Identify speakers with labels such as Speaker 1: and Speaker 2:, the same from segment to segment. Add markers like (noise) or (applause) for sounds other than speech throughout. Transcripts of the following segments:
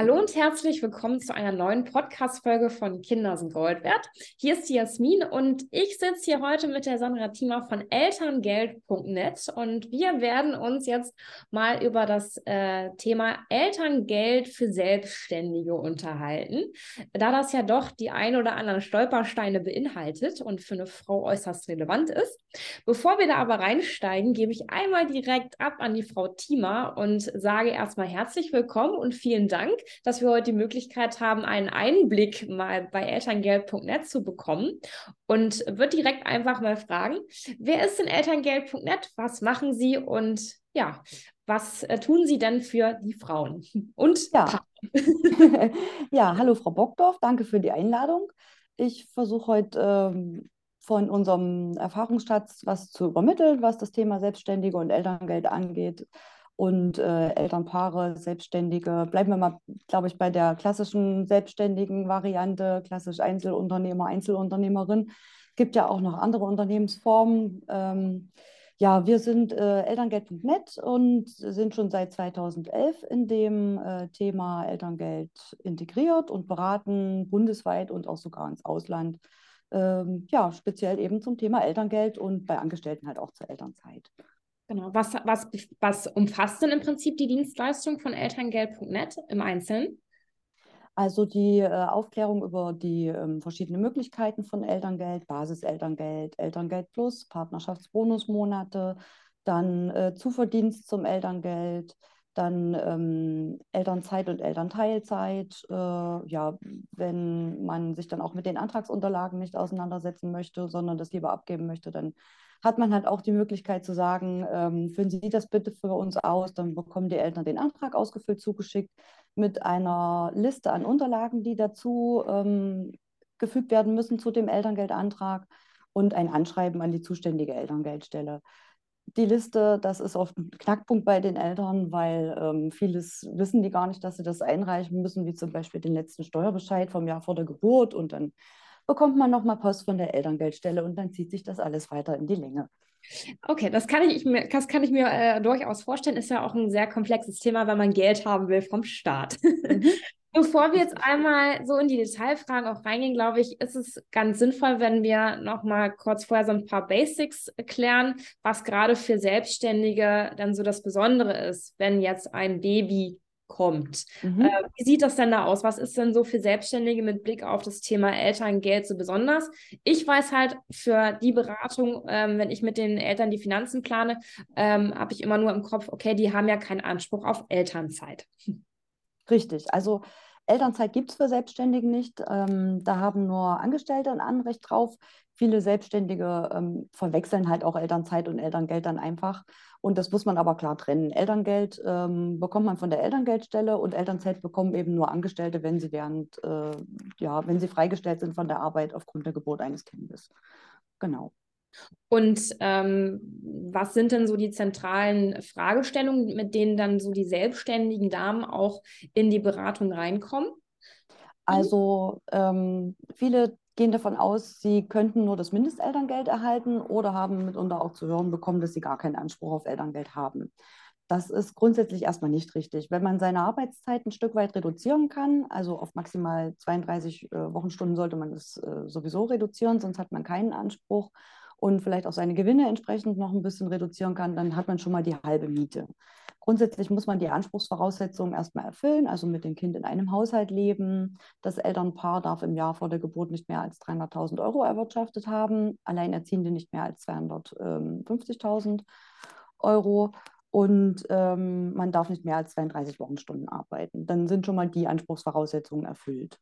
Speaker 1: Hallo und herzlich willkommen zu einer neuen Podcast-Folge von Kinder sind Gold wert. Hier ist die Jasmin und ich sitze hier heute mit der Sandra Thiemer von Elterngeld.net und wir werden uns jetzt mal über das äh, Thema Elterngeld für Selbstständige unterhalten, da das ja doch die ein oder anderen Stolpersteine beinhaltet und für eine Frau äußerst relevant ist. Bevor wir da aber reinsteigen, gebe ich einmal direkt ab an die Frau Thiemer und sage erstmal herzlich willkommen und vielen Dank dass wir heute die Möglichkeit haben, einen Einblick mal bei elterngeld.net zu bekommen und würde direkt einfach mal fragen, wer ist denn elterngeld.net? Was machen Sie und ja, was äh, tun Sie denn für die Frauen und
Speaker 2: ja. (laughs) ja, hallo Frau Bockdorf, danke für die Einladung. Ich versuche heute ähm, von unserem Erfahrungsschatz was zu übermitteln, was das Thema Selbstständige und Elterngeld angeht und äh, Elternpaare, Selbstständige. Bleiben wir mal, glaube ich, bei der klassischen selbstständigen Variante, klassisch Einzelunternehmer, Einzelunternehmerin. Es gibt ja auch noch andere Unternehmensformen. Ähm, ja, wir sind äh, Elterngeld.net und sind schon seit 2011 in dem äh, Thema Elterngeld integriert und beraten bundesweit und auch sogar ins Ausland. Ähm, ja, speziell eben zum Thema Elterngeld und bei Angestellten halt auch zur Elternzeit.
Speaker 1: Genau. Was, was, was umfasst denn im Prinzip die Dienstleistung von elterngeld.net im Einzelnen?
Speaker 2: Also die äh, Aufklärung über die ähm, verschiedenen Möglichkeiten von Elterngeld, Basiselterngeld, Elterngeld Plus, Partnerschaftsbonusmonate, dann äh, Zuverdienst zum Elterngeld, dann ähm, Elternzeit und Elternteilzeit. Äh, ja, wenn man sich dann auch mit den Antragsunterlagen nicht auseinandersetzen möchte, sondern das lieber abgeben möchte, dann hat man halt auch die Möglichkeit zu sagen, ähm, füllen Sie das bitte für uns aus, dann bekommen die Eltern den Antrag ausgefüllt zugeschickt mit einer Liste an Unterlagen, die dazu ähm, gefügt werden müssen zu dem Elterngeldantrag und ein Anschreiben an die zuständige Elterngeldstelle. Die Liste, das ist oft ein Knackpunkt bei den Eltern, weil ähm, vieles wissen die gar nicht, dass sie das einreichen müssen, wie zum Beispiel den letzten Steuerbescheid vom Jahr vor der Geburt und dann bekommt man nochmal Post von der Elterngeldstelle und dann zieht sich das alles weiter in die Länge.
Speaker 1: Okay, das kann ich, mir, das kann ich mir äh, durchaus vorstellen. Ist ja auch ein sehr komplexes Thema, wenn man Geld haben will vom Staat. Mhm. (laughs) Bevor wir jetzt einmal so in die Detailfragen auch reingehen, glaube ich, ist es ganz sinnvoll, wenn wir noch mal kurz vorher so ein paar Basics klären, was gerade für Selbstständige dann so das Besondere ist, wenn jetzt ein Baby kommt. Mhm. Äh, wie sieht das denn da aus? Was ist denn so für Selbstständige mit Blick auf das Thema Elterngeld so besonders? Ich weiß halt für die Beratung, ähm, wenn ich mit den Eltern die Finanzen plane, ähm, habe ich immer nur im Kopf, okay, die haben ja keinen Anspruch auf Elternzeit.
Speaker 2: Richtig, also Elternzeit gibt es für Selbstständige nicht. Ähm, da haben nur Angestellte ein Anrecht drauf. Viele Selbstständige ähm, verwechseln halt auch Elternzeit und Elterngeld dann einfach. Und das muss man aber klar trennen. Elterngeld ähm, bekommt man von der Elterngeldstelle und Elternzeit bekommen eben nur Angestellte, wenn sie während, äh, ja, wenn sie freigestellt sind von der Arbeit aufgrund der Geburt eines Kindes. Genau.
Speaker 1: Und ähm, was sind denn so die zentralen Fragestellungen, mit denen dann so die selbstständigen Damen auch in die Beratung reinkommen?
Speaker 2: Also ähm, viele gehen davon aus, sie könnten nur das Mindestelterngeld erhalten oder haben mitunter auch zu hören bekommen, dass sie gar keinen Anspruch auf Elterngeld haben. Das ist grundsätzlich erstmal nicht richtig. Wenn man seine Arbeitszeit ein Stück weit reduzieren kann, also auf maximal 32 äh, Wochenstunden sollte man das äh, sowieso reduzieren, sonst hat man keinen Anspruch und vielleicht auch seine Gewinne entsprechend noch ein bisschen reduzieren kann, dann hat man schon mal die halbe Miete. Grundsätzlich muss man die Anspruchsvoraussetzungen erstmal erfüllen, also mit dem Kind in einem Haushalt leben. Das Elternpaar darf im Jahr vor der Geburt nicht mehr als 300.000 Euro erwirtschaftet haben, Alleinerziehende nicht mehr als 250.000 Euro und ähm, man darf nicht mehr als 32 Wochenstunden arbeiten. Dann sind schon mal die Anspruchsvoraussetzungen erfüllt.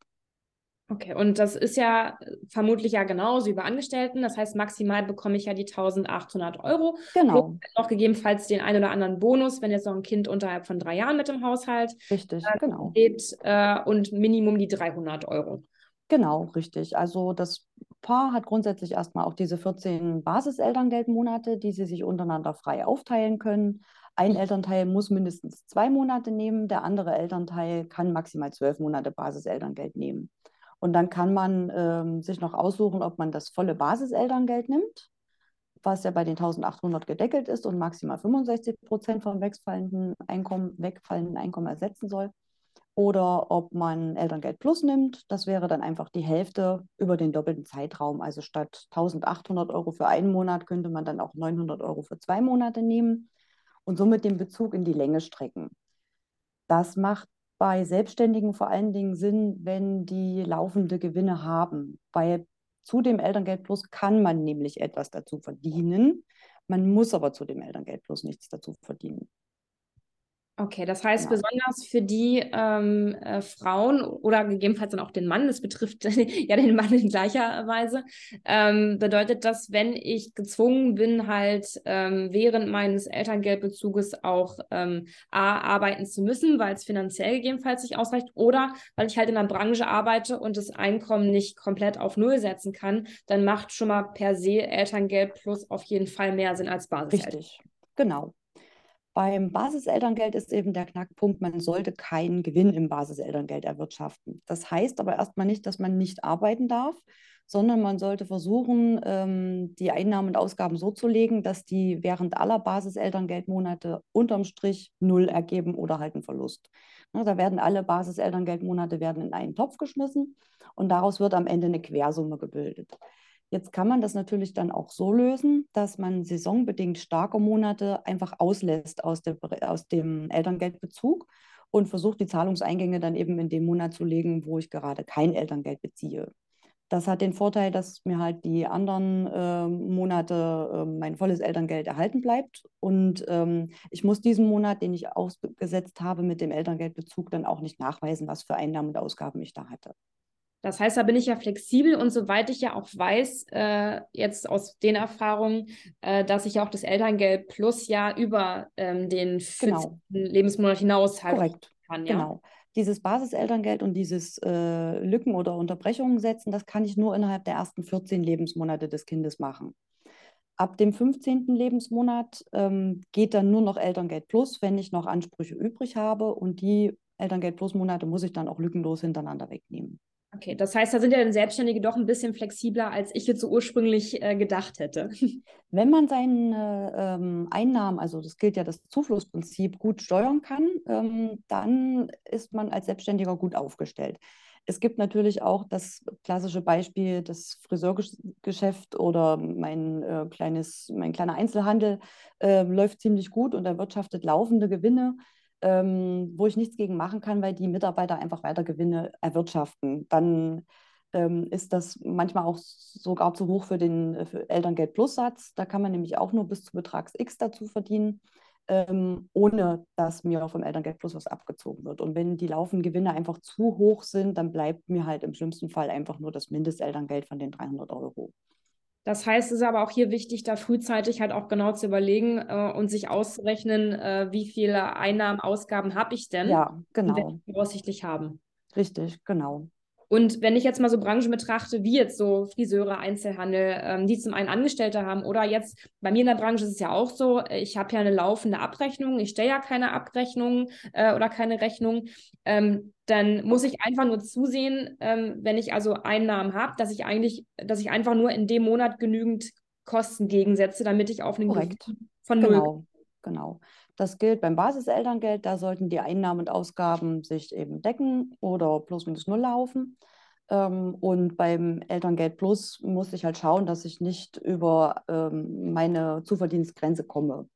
Speaker 1: Okay, und das ist ja vermutlich ja genauso wie bei Angestellten. Das heißt, maximal bekomme ich ja die 1800 Euro.
Speaker 2: Genau.
Speaker 1: Noch gegebenenfalls den einen oder anderen Bonus, wenn jetzt noch ein Kind unterhalb von drei Jahren mit im Haushalt
Speaker 2: richtig, äh, genau.
Speaker 1: lebt äh, und Minimum die 300 Euro.
Speaker 2: Genau, richtig. Also das Paar hat grundsätzlich erstmal auch diese 14 Basiselterngeldmonate, die sie sich untereinander frei aufteilen können. Ein Elternteil muss mindestens zwei Monate nehmen, der andere Elternteil kann maximal zwölf Monate Basiselterngeld nehmen. Und dann kann man ähm, sich noch aussuchen, ob man das volle Basiselterngeld nimmt, was ja bei den 1800 gedeckelt ist und maximal 65 Prozent vom wegfallenden Einkommen, wegfallenden Einkommen ersetzen soll. oder ob man Elterngeld Plus nimmt. Das wäre dann einfach die Hälfte über den doppelten Zeitraum. Also statt 1800 Euro für einen Monat könnte man dann auch 900 Euro für zwei Monate nehmen und somit den Bezug in die Länge strecken. Das macht bei Selbstständigen vor allen Dingen Sinn, wenn die laufende Gewinne haben. Bei zu dem Elterngeld Plus kann man nämlich etwas dazu verdienen. Man muss aber zu dem Elterngeld Plus nichts dazu verdienen.
Speaker 1: Okay, das heißt genau. besonders für die ähm, äh, Frauen oder gegebenenfalls dann auch den Mann, das betrifft (laughs) ja den Mann in gleicher Weise, ähm, bedeutet das, wenn ich gezwungen bin, halt ähm, während meines Elterngeldbezuges auch ähm, A, arbeiten zu müssen, weil es finanziell gegebenenfalls nicht ausreicht oder weil ich halt in einer Branche arbeite und das Einkommen nicht komplett auf Null setzen kann, dann macht schon mal per se Elterngeld plus auf jeden Fall mehr Sinn als Basis.
Speaker 2: Richtig, genau. Beim Basiselterngeld ist eben der Knackpunkt, man sollte keinen Gewinn im Basiselterngeld erwirtschaften. Das heißt aber erstmal nicht, dass man nicht arbeiten darf, sondern man sollte versuchen, ähm, die Einnahmen und Ausgaben so zu legen, dass die während aller Basiselterngeldmonate unterm Strich null ergeben oder halt einen Verlust. da werden alle Basiselterngeldmonate werden in einen Topf geschmissen und daraus wird am Ende eine Quersumme gebildet. Jetzt kann man das natürlich dann auch so lösen, dass man saisonbedingt starke Monate einfach auslässt aus, der, aus dem Elterngeldbezug und versucht, die Zahlungseingänge dann eben in den Monat zu legen, wo ich gerade kein Elterngeld beziehe. Das hat den Vorteil, dass mir halt die anderen äh, Monate äh, mein volles Elterngeld erhalten bleibt. Und ähm, ich muss diesen Monat, den ich ausgesetzt habe mit dem Elterngeldbezug, dann auch nicht nachweisen, was für Einnahmen und Ausgaben ich da hatte.
Speaker 1: Das heißt, da bin ich ja flexibel und soweit ich ja auch weiß, äh, jetzt aus den Erfahrungen, äh, dass ich auch das Elterngeld plus ja über ähm, den genau. Lebensmonat hinaus halt
Speaker 2: Korrekt. kann. Ja? Genau. Dieses Basiselterngeld und dieses äh, Lücken oder Unterbrechungen setzen, das kann ich nur innerhalb der ersten 14 Lebensmonate des Kindes machen. Ab dem 15. Lebensmonat ähm, geht dann nur noch Elterngeld plus, wenn ich noch Ansprüche übrig habe und die Elterngeld plus Monate muss ich dann auch lückenlos hintereinander wegnehmen.
Speaker 1: Okay, das heißt, da sind ja dann Selbstständige doch ein bisschen flexibler, als ich jetzt so ursprünglich äh, gedacht hätte. (laughs)
Speaker 2: Wenn man seine ähm, Einnahmen, also das gilt ja das Zuflussprinzip, gut steuern kann, ähm, dann ist man als Selbstständiger gut aufgestellt. Es gibt natürlich auch das klassische Beispiel, das Friseurgeschäft oder mein, äh, kleines, mein kleiner Einzelhandel äh, läuft ziemlich gut und erwirtschaftet laufende Gewinne ähm, wo ich nichts gegen machen kann, weil die Mitarbeiter einfach weiter Gewinne erwirtschaften. Dann ähm, ist das manchmal auch sogar zu hoch für den äh, für Elterngeld Plus. Da kann man nämlich auch nur bis zu Betrags X dazu verdienen, ähm, ohne dass mir vom Elterngeld Plus was abgezogen wird. Und wenn die laufenden Gewinne einfach zu hoch sind, dann bleibt mir halt im schlimmsten Fall einfach nur das Mindestelterngeld von den 300 Euro.
Speaker 1: Das heißt, es ist aber auch hier wichtig, da frühzeitig halt auch genau zu überlegen äh, und sich auszurechnen, äh, wie viele Einnahmen, Ausgaben habe ich denn?
Speaker 2: Ja, genau.
Speaker 1: Die voraussichtlich haben.
Speaker 2: Richtig, genau.
Speaker 1: Und wenn ich jetzt mal so Branchen betrachte, wie jetzt so Friseure, Einzelhandel, ähm, die zum einen Angestellte haben oder jetzt bei mir in der Branche ist es ja auch so, ich habe ja eine laufende Abrechnung, ich stelle ja keine Abrechnung äh, oder keine Rechnung, ähm, dann muss ich einfach nur zusehen, ähm, wenn ich also Einnahmen habe, dass ich eigentlich, dass ich einfach nur in dem Monat genügend Kosten gegensetze, damit ich auf einen
Speaker 2: Korrekt. von null. Genau. Das gilt beim Basiselterngeld, da sollten die Einnahmen und Ausgaben sich eben decken oder plus minus null laufen. Ähm, und beim Elterngeld Plus muss ich halt schauen, dass ich nicht über ähm, meine Zuverdienstgrenze komme.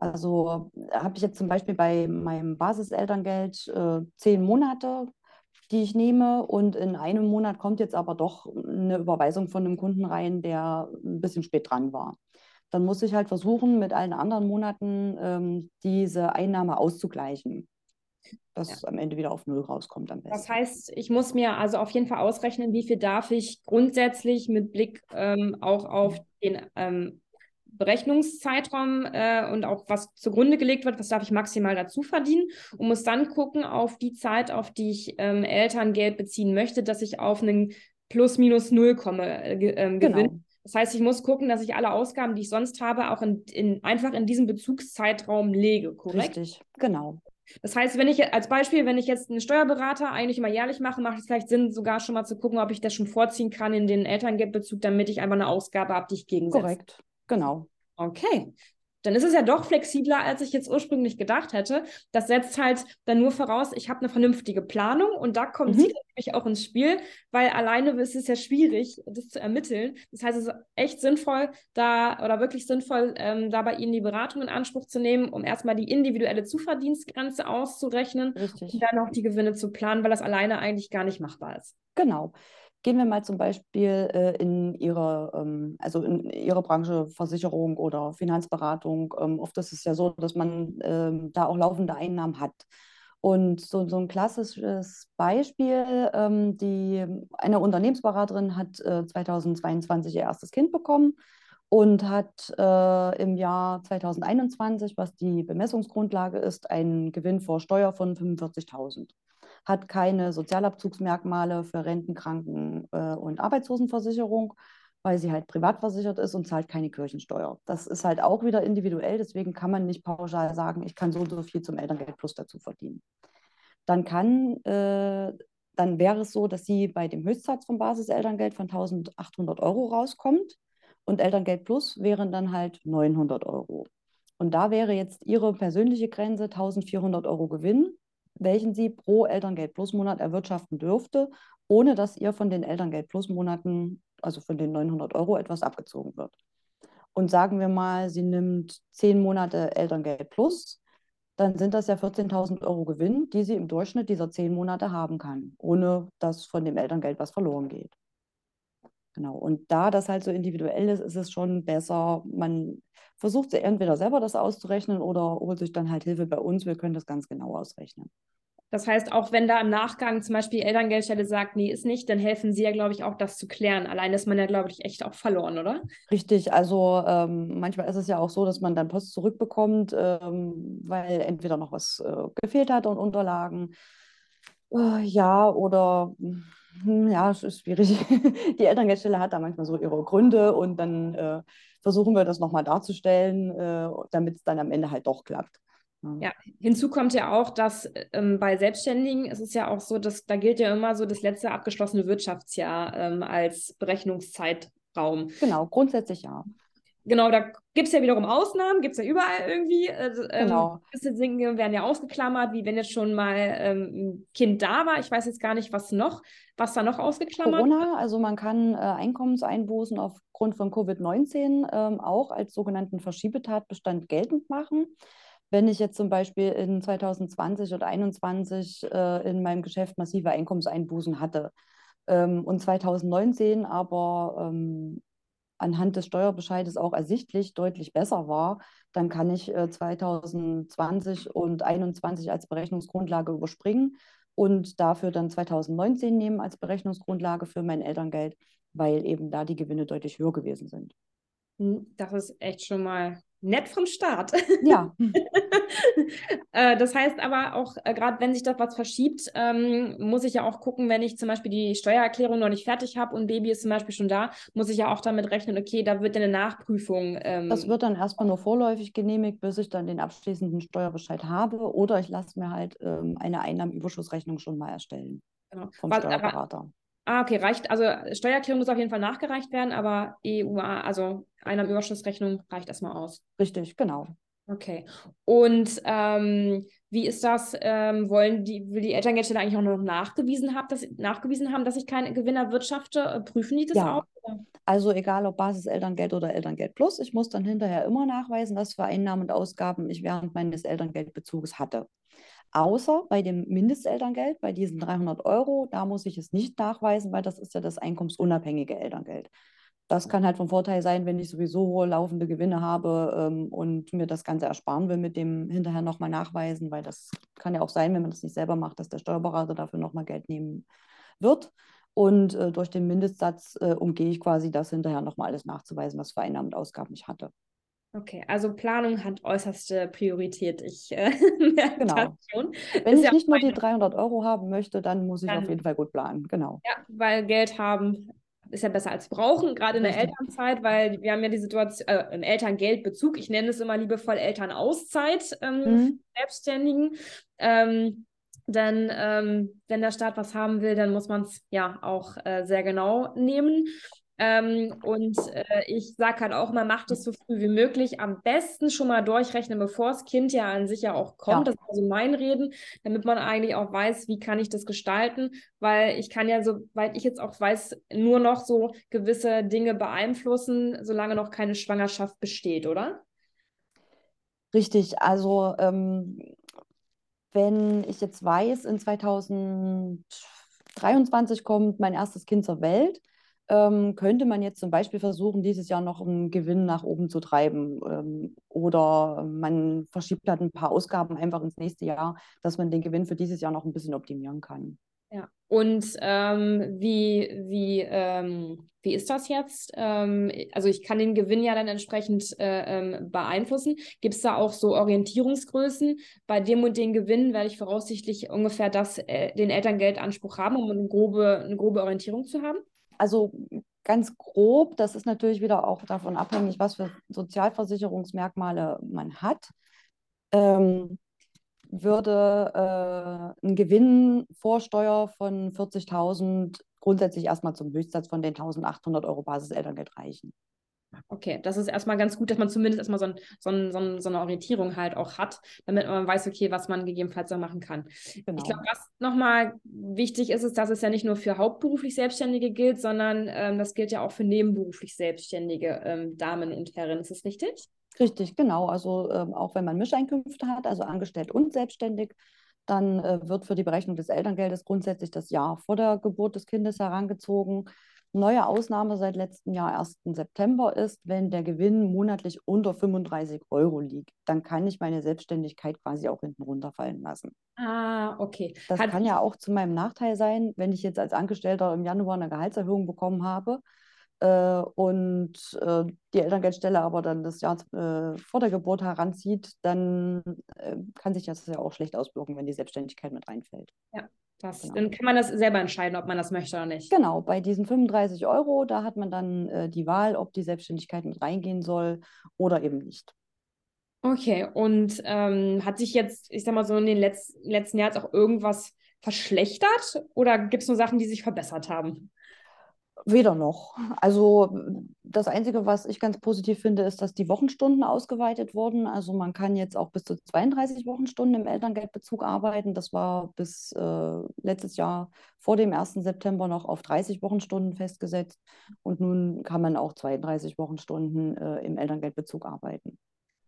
Speaker 2: also habe ich jetzt zum Beispiel bei meinem Basiselterngeld äh, zehn Monate, die ich nehme und in einem Monat kommt jetzt aber doch eine Überweisung von einem Kunden rein, der ein bisschen spät dran war dann muss ich halt versuchen, mit allen anderen Monaten ähm, diese Einnahme auszugleichen, dass ja. am Ende wieder auf Null rauskommt am besten.
Speaker 1: Das heißt, ich muss mir also auf jeden Fall ausrechnen, wie viel darf ich grundsätzlich mit Blick ähm, auch auf den ähm, Berechnungszeitraum äh, und auch was zugrunde gelegt wird, was darf ich maximal dazu verdienen und muss dann gucken auf die Zeit, auf die ich ähm, Elterngeld beziehen möchte, dass ich auf einen plus minus null komme, äh, äh, genau. Das heißt, ich muss gucken, dass ich alle Ausgaben, die ich sonst habe, auch in, in, einfach in diesem Bezugszeitraum lege, korrekt?
Speaker 2: Richtig, genau.
Speaker 1: Das heißt, wenn ich als Beispiel, wenn ich jetzt einen Steuerberater eigentlich immer jährlich mache, macht es vielleicht Sinn, sogar schon mal zu gucken, ob ich das schon vorziehen kann in den Elterngeldbezug, damit ich einfach eine Ausgabe habe, die ich gegensetze.
Speaker 2: Korrekt, genau.
Speaker 1: Okay. Dann ist es ja doch flexibler, als ich jetzt ursprünglich gedacht hätte. Das setzt halt dann nur voraus, ich habe eine vernünftige Planung und da kommt mhm. sie natürlich auch ins Spiel, weil alleine ist es ja schwierig, das zu ermitteln. Das heißt, es ist echt sinnvoll, da oder wirklich sinnvoll, ähm, da bei Ihnen die Beratung in Anspruch zu nehmen, um erstmal die individuelle Zuverdienstgrenze auszurechnen Richtig. und dann auch die Gewinne zu planen, weil das alleine eigentlich gar nicht machbar ist.
Speaker 2: Genau. Gehen wir mal zum Beispiel äh, in Ihre, ähm, also in Ihre Branche Versicherung oder Finanzberatung. Ähm, oft ist es ja so, dass man ähm, da auch laufende Einnahmen hat. Und so, so ein klassisches Beispiel, ähm, die, eine Unternehmensberaterin hat äh, 2022 ihr erstes Kind bekommen und hat äh, im Jahr 2021, was die Bemessungsgrundlage ist, einen Gewinn vor Steuer von 45.000 hat keine Sozialabzugsmerkmale für Renten, Kranken äh, und Arbeitslosenversicherung, weil sie halt privat versichert ist und zahlt keine Kirchensteuer. Das ist halt auch wieder individuell, deswegen kann man nicht pauschal sagen, ich kann so und so viel zum Elterngeld Plus dazu verdienen. Dann kann äh, dann wäre es so, dass sie bei dem Höchstsatz vom Basiselterngeld von 1800 Euro rauskommt und Elterngeld Plus wären dann halt 900 Euro. Und da wäre jetzt ihre persönliche Grenze 1400 Euro Gewinn welchen sie pro Elterngeld Plus Monat erwirtschaften dürfte, ohne dass ihr von den Elterngeld Plus Monaten, also von den 900 Euro, etwas abgezogen wird. Und sagen wir mal, sie nimmt zehn Monate Elterngeld Plus, dann sind das ja 14.000 Euro Gewinn, die sie im Durchschnitt dieser zehn Monate haben kann, ohne dass von dem Elterngeld was verloren geht. Genau. Und da das halt so individuell ist, ist es schon besser, man versucht entweder selber das auszurechnen oder holt sich dann halt Hilfe bei uns. Wir können das ganz genau ausrechnen.
Speaker 1: Das heißt, auch wenn da im Nachgang zum Beispiel die Elterngeldstelle sagt, nee, ist nicht, dann helfen Sie ja, glaube ich, auch das zu klären. Allein ist man ja, glaube ich, echt auch verloren, oder?
Speaker 2: Richtig, also ähm, manchmal ist es ja auch so, dass man dann Post zurückbekommt, ähm, weil entweder noch was äh, gefehlt hat und Unterlagen. Äh, ja, oder hm, ja, es ist schwierig. (laughs) Die Elterngeldstelle hat da manchmal so ihre Gründe und dann äh, versuchen wir das nochmal darzustellen, äh, damit es dann am Ende halt doch klappt.
Speaker 1: Ja, hinzu kommt ja auch, dass ähm, bei Selbstständigen ist es ja auch so, dass da gilt ja immer so das letzte abgeschlossene Wirtschaftsjahr ähm, als Berechnungszeitraum.
Speaker 2: Genau, grundsätzlich ja.
Speaker 1: Genau, da gibt es ja wiederum Ausnahmen, gibt es ja überall irgendwie. Also, ähm, genau. Gewisse Dinge werden ja ausgeklammert, wie wenn jetzt schon mal ähm, ein Kind da war. Ich weiß jetzt gar nicht, was noch, was da noch ausgeklammert
Speaker 2: Corona, also man kann äh, Einkommenseinbußen aufgrund von Covid-19 ähm, auch als sogenannten Verschiebetatbestand geltend machen. Wenn ich jetzt zum Beispiel in 2020 oder 2021 äh, in meinem Geschäft massive Einkommenseinbußen hatte, ähm, und 2019 aber ähm, anhand des Steuerbescheides auch ersichtlich deutlich besser war, dann kann ich äh, 2020 und 2021 als Berechnungsgrundlage überspringen und dafür dann 2019 nehmen als Berechnungsgrundlage für mein Elterngeld, weil eben da die Gewinne deutlich höher gewesen sind.
Speaker 1: Hm, das ist echt schon mal nett vom Staat.
Speaker 2: Ja. (laughs)
Speaker 1: Äh, das heißt aber auch, äh, gerade wenn sich das was verschiebt, ähm, muss ich ja auch gucken, wenn ich zum Beispiel die Steuererklärung noch nicht fertig habe und Baby ist zum Beispiel schon da, muss ich ja auch damit rechnen, okay, da wird eine Nachprüfung.
Speaker 2: Ähm, das wird dann erstmal nur vorläufig genehmigt, bis ich dann den abschließenden Steuerbescheid habe oder ich lasse mir halt ähm, eine Einnahmenüberschussrechnung schon mal erstellen. Genau. Vom was, Steuerberater. Aber,
Speaker 1: Ah, okay, reicht. Also Steuererklärung muss auf jeden Fall nachgereicht werden, aber EUA, also Einnahmenüberschussrechnung reicht erstmal aus.
Speaker 2: Richtig, genau.
Speaker 1: Okay. Und ähm, wie ist das? Ähm, wollen die, will die Elterngeldstelle eigentlich auch noch nachgewiesen haben, dass, nachgewiesen haben, dass ich keinen Gewinn erwirtschafte? Äh, prüfen die das ja. auch?
Speaker 2: Also egal ob Basis-Elterngeld oder Elterngeld Plus, ich muss dann hinterher immer nachweisen, was für Einnahmen und Ausgaben ich während meines Elterngeldbezuges hatte. Außer bei dem Mindestelterngeld, bei diesen 300 Euro, da muss ich es nicht nachweisen, weil das ist ja das einkommensunabhängige Elterngeld. Das kann halt von Vorteil sein, wenn ich sowieso hohe laufende Gewinne habe ähm, und mir das Ganze ersparen will, mit dem hinterher nochmal nachweisen, weil das kann ja auch sein, wenn man das nicht selber macht, dass der Steuerberater dafür nochmal Geld nehmen wird. Und äh, durch den Mindestsatz äh, umgehe ich quasi das hinterher nochmal alles nachzuweisen, was für Einnahmen und Ausgaben ich hatte.
Speaker 1: Okay, also Planung hat äußerste Priorität. Ich äh, (laughs)
Speaker 2: merke genau. das schon. Wenn ist ich ja nicht nur die 300 Euro haben möchte, dann muss ich dann, auf jeden Fall gut planen. Genau.
Speaker 1: Ja, weil Geld haben ist ja besser als brauchen, gerade in der Elternzeit, weil wir haben ja die Situation, äh, im Elterngeldbezug, ich nenne es immer liebevoll Elternauszeit, ähm, mhm. Selbstständigen. Ähm, denn ähm, wenn der Staat was haben will, dann muss man es ja auch äh, sehr genau nehmen. Ähm, und äh, ich sage halt auch, man macht es so früh wie möglich. Am besten schon mal durchrechnen, bevor das Kind ja an sich ja auch kommt. Ja. Das ist also mein Reden, damit man eigentlich auch weiß, wie kann ich das gestalten. Weil ich kann ja, soweit ich jetzt auch weiß, nur noch so gewisse Dinge beeinflussen, solange noch keine Schwangerschaft besteht, oder?
Speaker 2: Richtig, also ähm, wenn ich jetzt weiß, in 2023 kommt mein erstes Kind zur Welt, ähm, könnte man jetzt zum Beispiel versuchen, dieses Jahr noch einen Gewinn nach oben zu treiben. Ähm, oder man verschiebt halt ein paar Ausgaben einfach ins nächste Jahr, dass man den Gewinn für dieses Jahr noch ein bisschen optimieren kann.
Speaker 1: Ja. Und ähm, wie, wie, ähm, wie ist das jetzt? Ähm, also ich kann den Gewinn ja dann entsprechend äh, ähm, beeinflussen. Gibt es da auch so Orientierungsgrößen? Bei dem und den Gewinn werde ich voraussichtlich ungefähr das, äh, den Elterngeldanspruch haben, um eine grobe, eine grobe Orientierung zu haben?
Speaker 2: Also ganz grob, das ist natürlich wieder auch davon abhängig, was für Sozialversicherungsmerkmale man hat, ähm, würde äh, ein Gewinn vor Steuer von 40.000 grundsätzlich erstmal zum Höchstsatz von den 1.800 Euro Basiselterngeld reichen.
Speaker 1: Okay, das ist erstmal ganz gut, dass man zumindest erstmal so, ein, so, ein, so, ein, so, eine Orientierung halt auch hat, damit man weiß, okay, was man gegebenenfalls da machen kann. Genau. Ich glaube, was nochmal wichtig ist, ist, dass es ja nicht nur für hauptberuflich Selbstständige gilt, sondern ähm, das gilt ja auch für nebenberuflich selbstständige ähm, Damen und Herren. Ist das richtig?
Speaker 2: Richtig, genau. Also ähm, auch wenn man Mischeinkünfte hat, also angestellt und selbstständig, dann äh, wird für die Berechnung des Elterngeldes grundsätzlich das Jahr vor der Geburt des Kindes herangezogen. Neue Ausnahme seit letztem Jahr, 1. September, ist, wenn der Gewinn monatlich unter 35 Euro liegt, dann kann ich meine Selbstständigkeit quasi auch hinten runterfallen lassen.
Speaker 1: Ah, okay.
Speaker 2: Das Hat kann ja auch zu meinem Nachteil sein, wenn ich jetzt als Angestellter im Januar eine Gehaltserhöhung bekommen habe äh, und äh, die Elterngeldstelle aber dann das Jahr äh, vor der Geburt heranzieht, dann äh, kann sich das ja auch schlecht auswirken, wenn die Selbstständigkeit mit reinfällt.
Speaker 1: Ja. Das, genau. Dann kann man das selber entscheiden, ob man das möchte oder nicht.
Speaker 2: Genau, bei diesen 35 Euro, da hat man dann äh, die Wahl, ob die Selbstständigkeit mit reingehen soll oder eben nicht.
Speaker 1: Okay, und ähm, hat sich jetzt, ich sag mal so, in den Letz letzten Jahren auch irgendwas verschlechtert oder gibt es nur Sachen, die sich verbessert haben?
Speaker 2: Weder noch. Also das Einzige, was ich ganz positiv finde, ist, dass die Wochenstunden ausgeweitet wurden. Also man kann jetzt auch bis zu 32 Wochenstunden im Elterngeldbezug arbeiten. Das war bis äh, letztes Jahr vor dem 1. September noch auf 30 Wochenstunden festgesetzt. Und nun kann man auch 32 Wochenstunden äh, im Elterngeldbezug arbeiten.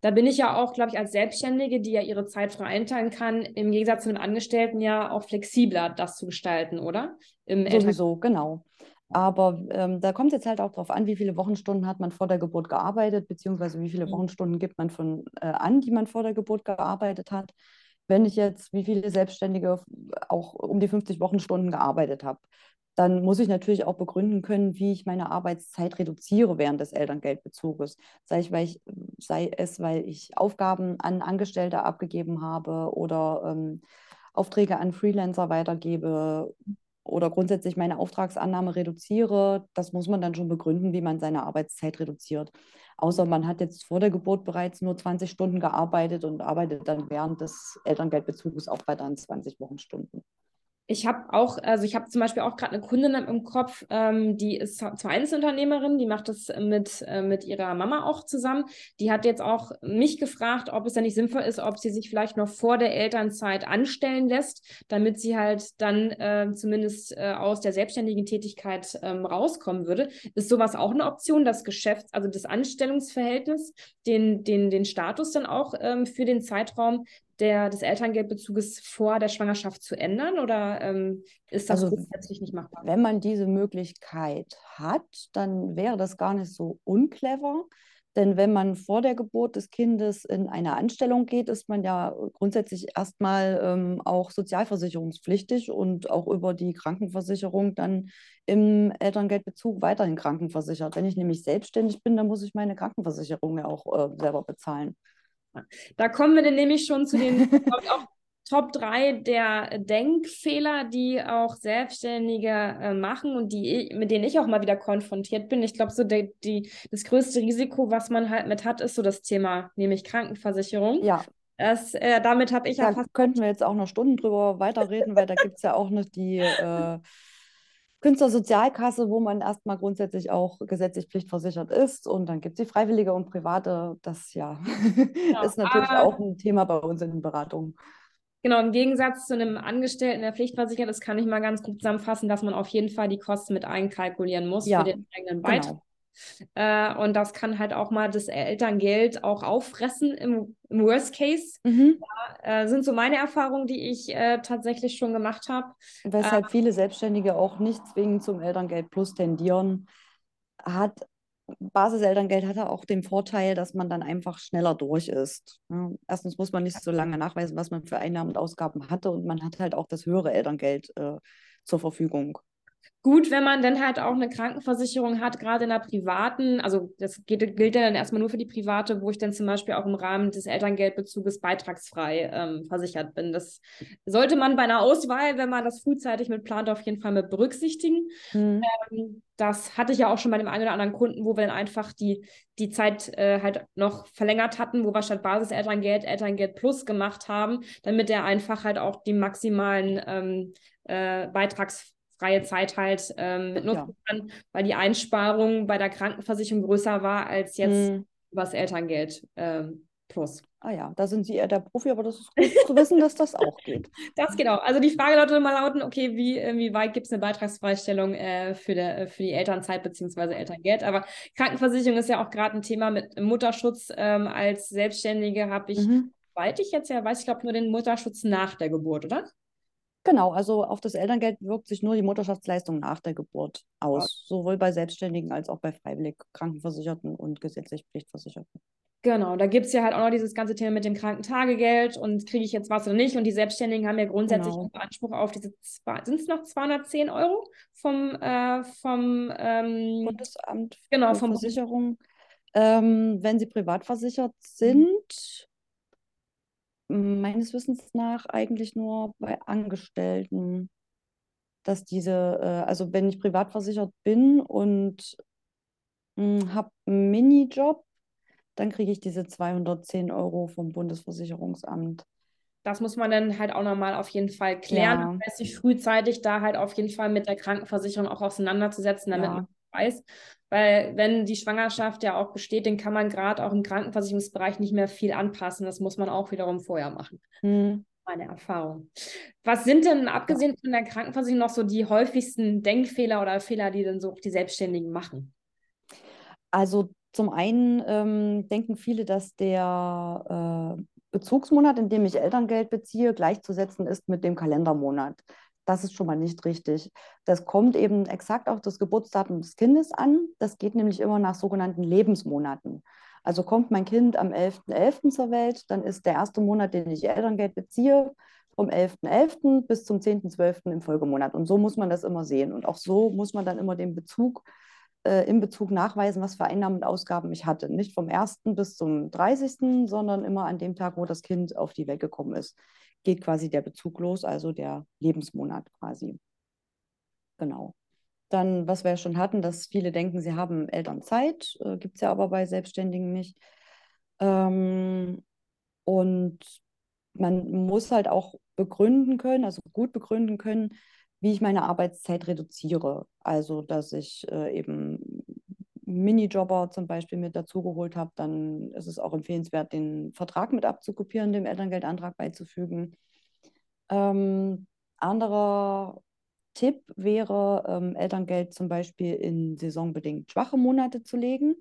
Speaker 1: Da bin ich ja auch, glaube ich, als Selbstständige, die ja ihre Zeit frei einteilen kann, im Gegensatz zu den Angestellten ja auch flexibler, das zu gestalten, oder?
Speaker 2: Im Sowieso, genau. Aber ähm, da kommt es jetzt halt auch darauf an, wie viele Wochenstunden hat man vor der Geburt gearbeitet, beziehungsweise wie viele mhm. Wochenstunden gibt man von äh, an, die man vor der Geburt gearbeitet hat. Wenn ich jetzt, wie viele Selbstständige auch um die 50 Wochenstunden gearbeitet habe, dann muss ich natürlich auch begründen können, wie ich meine Arbeitszeit reduziere während des Elterngeldbezuges. Sei, ich, weil ich, sei es, weil ich Aufgaben an Angestellte abgegeben habe oder ähm, Aufträge an Freelancer weitergebe oder grundsätzlich meine Auftragsannahme reduziere, das muss man dann schon begründen, wie man seine Arbeitszeit reduziert. Außer man hat jetzt vor der Geburt bereits nur 20 Stunden gearbeitet und arbeitet dann während des Elterngeldbezuges auch weiter an 20 Wochenstunden.
Speaker 1: Ich habe auch, also ich habe zum Beispiel auch gerade eine Kundin im Kopf, ähm, die ist zwar Einzelunternehmerin, die macht das mit, äh, mit ihrer Mama auch zusammen. Die hat jetzt auch mich gefragt, ob es ja nicht sinnvoll ist, ob sie sich vielleicht noch vor der Elternzeit anstellen lässt, damit sie halt dann äh, zumindest äh, aus der selbstständigen Tätigkeit ähm, rauskommen würde. Ist sowas auch eine Option, das Geschäfts-, also das Anstellungsverhältnis, den, den, den Status dann auch ähm, für den Zeitraum der, des Elterngeldbezuges vor der Schwangerschaft zu ändern oder ähm, ist das also, grundsätzlich nicht machbar?
Speaker 2: Wenn man diese Möglichkeit hat, dann wäre das gar nicht so unclever. Denn wenn man vor der Geburt des Kindes in eine Anstellung geht, ist man ja grundsätzlich erstmal ähm, auch sozialversicherungspflichtig und auch über die Krankenversicherung dann im Elterngeldbezug weiterhin krankenversichert. Wenn ich nämlich selbstständig bin, dann muss ich meine Krankenversicherung ja auch äh, selber bezahlen.
Speaker 1: Da kommen wir dann nämlich schon zu den (laughs) auch Top 3 der Denkfehler, die auch Selbstständige äh, machen und die, mit denen ich auch mal wieder konfrontiert bin. Ich glaube, so der, die, das größte Risiko, was man halt mit hat, ist so das Thema, nämlich Krankenversicherung.
Speaker 2: Ja.
Speaker 1: Das, äh, damit habe ich
Speaker 2: da ja fast. könnten wir jetzt auch noch Stunden drüber weiterreden, weil da gibt es ja auch noch die. Äh, Künstlersozialkasse, wo man erstmal grundsätzlich auch gesetzlich pflichtversichert ist. Und dann gibt es die Freiwillige und Private. Das ja (laughs)
Speaker 1: Genau.
Speaker 2: ist natürlich
Speaker 1: Aber
Speaker 2: auch ein Thema bei uns in den Beratungen.
Speaker 1: genau, im Gegensatz zu einem Angestellten, der pflichtversichert ist, kann ich mal ganz gut zusammenfassen, dass man auf jeden Fall die Kosten mit einkalkulieren muss
Speaker 2: Ja,
Speaker 1: für den eigenen Beitrag.
Speaker 2: Genau.
Speaker 1: Äh, und das kann halt auch mal das Elterngeld auch auffressen im, im Worst Case.
Speaker 2: Mhm.
Speaker 1: Äh, sind so meine Erfahrungen, die ich äh, tatsächlich schon gemacht habe.
Speaker 2: Weshalb viele Selbstständige auch nicht zwingend zum Elterngeld Plus tendieren, hat Basiselterngeld hat ja auch den Vorteil, dass man dann einfach schneller durch ist. Ja, erstens muss man nicht so lange nachweisen, was man für Einnahmen und Ausgaben hatte und man hat halt auch das höhere Elterngeld äh, zur Verfügung.
Speaker 1: Gut, wenn man dann halt auch eine Krankenversicherung hat, gerade in der privaten, also das geht, gilt ja dann erstmal nur für die private, wo ich dann zum Beispiel auch im Rahmen des Elterngeldbezuges beitragsfrei ähm, versichert bin. Das sollte man bei einer Auswahl, wenn man das frühzeitig mit plant, auf jeden Fall mit berücksichtigen.
Speaker 2: Hm.
Speaker 1: Ähm, das hatte ich ja auch schon bei dem einen oder anderen Kunden, wo wir dann einfach die, die Zeit äh, halt noch verlängert hatten, wo wir statt Basis-Elterngeld Elterngeld Plus gemacht haben, damit er einfach halt auch die maximalen ähm, äh, Beitrags freie Zeit halt ähm, mit nutzen
Speaker 2: Ja.
Speaker 1: kann, weil die Einsparung bei der Krankenversicherung größer war als jetzt
Speaker 2: Hm.
Speaker 1: übers Elterngeld ähm, plus.
Speaker 2: Ah ja, da sind Sie eher der Profi, aber das ist gut zu wissen, dass das auch geht. (laughs)
Speaker 1: Das genau. Also die Frage sollte mal lauten, okay, wie, wie weit gibt es eine Beitragsfreistellung äh, für, der, für die Elternzeit bzw. Elterngeld? Aber Krankenversicherung ist ja auch gerade ein Thema mit Mutterschutz. Ähm, als Selbstständige habe ich,
Speaker 2: Mhm.
Speaker 1: soweit ich jetzt ja weiß, ich glaube nur den Mutterschutz nach der Geburt, oder?
Speaker 2: Genau, also auf das Elterngeld wirkt sich nur die Mutterschaftsleistung nach der Geburt aus, sowohl bei Selbstständigen als auch bei freiwillig Krankenversicherten und gesetzlich Pflichtversicherten.
Speaker 1: Genau, da gibt es ja halt auch noch dieses ganze Thema mit dem Krankentagegeld und kriege ich jetzt was oder nicht. Und die Selbstständigen haben ja grundsätzlich
Speaker 2: Genau.
Speaker 1: einen Anspruch auf diese, sind es noch 210 Euro vom, äh, vom ähm,
Speaker 2: Bundesamt
Speaker 1: genau,
Speaker 2: für
Speaker 1: vom
Speaker 2: Versicherung. Ähm, wenn Sie privat versichert sind, meines Wissens nach eigentlich nur bei Angestellten, dass diese, äh, also wenn ich privat versichert bin und habe einen Minijob, dann kriege ich diese 210 Euro vom Bundesversicherungsamt.
Speaker 1: Das muss man dann halt auch nochmal auf jeden Fall klären.
Speaker 2: Ja.
Speaker 1: Sich frühzeitig da halt auf jeden Fall mit der Krankenversicherung auch auseinanderzusetzen, damit
Speaker 2: Ja.
Speaker 1: man weiß. Weil wenn die Schwangerschaft ja auch besteht, dann kann man gerade auch im Krankenversicherungsbereich nicht mehr viel anpassen. Das muss man auch wiederum vorher machen.
Speaker 2: Hm.
Speaker 1: Meine Erfahrung. Was sind denn, abgesehen von der Krankenversicherung, noch so die häufigsten Denkfehler oder Fehler, die dann so die Selbstständigen machen?
Speaker 2: Also zum einen ähm, denken viele, dass der äh, Bezugsmonat, in dem ich Elterngeld beziehe, gleichzusetzen ist mit dem Kalendermonat. Das ist schon mal nicht richtig. Das kommt eben exakt auf das Geburtsdatum des Kindes an. Das geht nämlich immer nach sogenannten Lebensmonaten. Also kommt mein Kind am 11.11. zur Welt, dann ist der erste Monat, den ich Elterngeld beziehe, vom 11.11. bis zum 10.12. im Folgemonat. Und so muss man das immer sehen. Und auch so muss man dann immer den Bezug äh, im Bezug nachweisen, was für Einnahmen und Ausgaben ich hatte. Nicht vom 1. bis zum 30., sondern immer an dem Tag, wo das Kind auf die Welt gekommen ist, geht quasi der Bezug los, also der Lebensmonat quasi. Genau. Dann, was wir ja schon hatten, dass viele denken, sie haben Elternzeit, äh, gibt es ja aber bei Selbstständigen nicht. Ähm, und man muss halt auch begründen können, also gut begründen können, wie ich meine Arbeitszeit reduziere. Also, dass ich äh, eben Minijobber zum Beispiel mit dazugeholt habe, dann ist es auch empfehlenswert, den Vertrag mit abzukopieren, dem Elterngeldantrag beizufügen. Ähm, anderer Tipp wäre, ähm, Elterngeld zum Beispiel in saisonbedingt schwache Monate zu legen,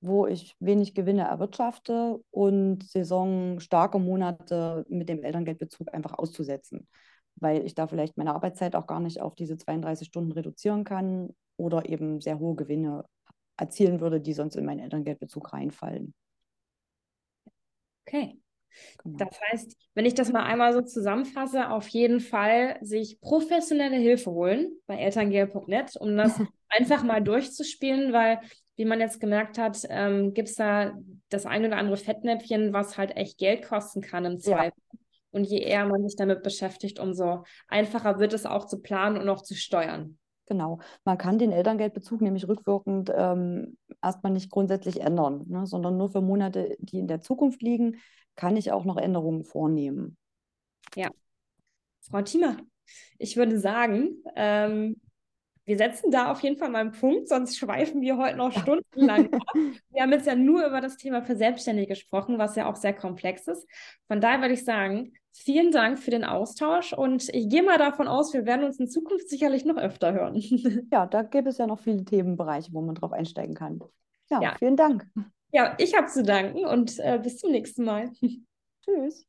Speaker 2: wo ich wenig Gewinne erwirtschafte und saisonstarke Monate mit dem Elterngeldbezug einfach auszusetzen, weil ich da vielleicht meine Arbeitszeit auch gar nicht auf diese 32 Stunden reduzieren kann oder eben sehr hohe Gewinne erzielen würde, die sonst in meinen Elterngeldbezug reinfallen.
Speaker 1: Okay.
Speaker 2: Genau.
Speaker 1: Das heißt, wenn ich das mal einmal so zusammenfasse, auf jeden Fall sich professionelle Hilfe holen bei elterngeld.net, um das (laughs) einfach mal durchzuspielen, weil, wie man jetzt gemerkt hat, ähm, gibt es da das ein oder andere Fettnäpfchen, was halt echt Geld kosten kann im
Speaker 2: Ja.
Speaker 1: Zweifel. Und je eher man sich damit beschäftigt, umso einfacher wird es auch zu planen und auch zu steuern.
Speaker 2: Genau. Man kann den Elterngeldbezug nämlich rückwirkend ähm, erstmal nicht grundsätzlich ändern, ne, sondern nur für Monate, die in der Zukunft liegen, kann ich auch noch Änderungen vornehmen.
Speaker 1: Frau Thiemer, ich würde sagen, ähm, wir setzen da auf jeden Fall mal einen Punkt, sonst schweifen wir heute noch stundenlang ab. (laughs) Wir haben jetzt ja nur über das Thema für Selbstständige gesprochen, was ja auch sehr komplex ist. Von daher würde ich sagen, vielen Dank für den Austausch und ich gehe mal davon aus, wir werden uns in Zukunft sicherlich noch öfter hören. (laughs)
Speaker 2: Ja, da gäbe es ja noch viele Themenbereiche, wo man drauf einsteigen kann. Ja, ja. vielen Dank.
Speaker 1: Ja, ich habe zu danken und äh, bis zum nächsten Mal. (laughs)
Speaker 2: Tschüss.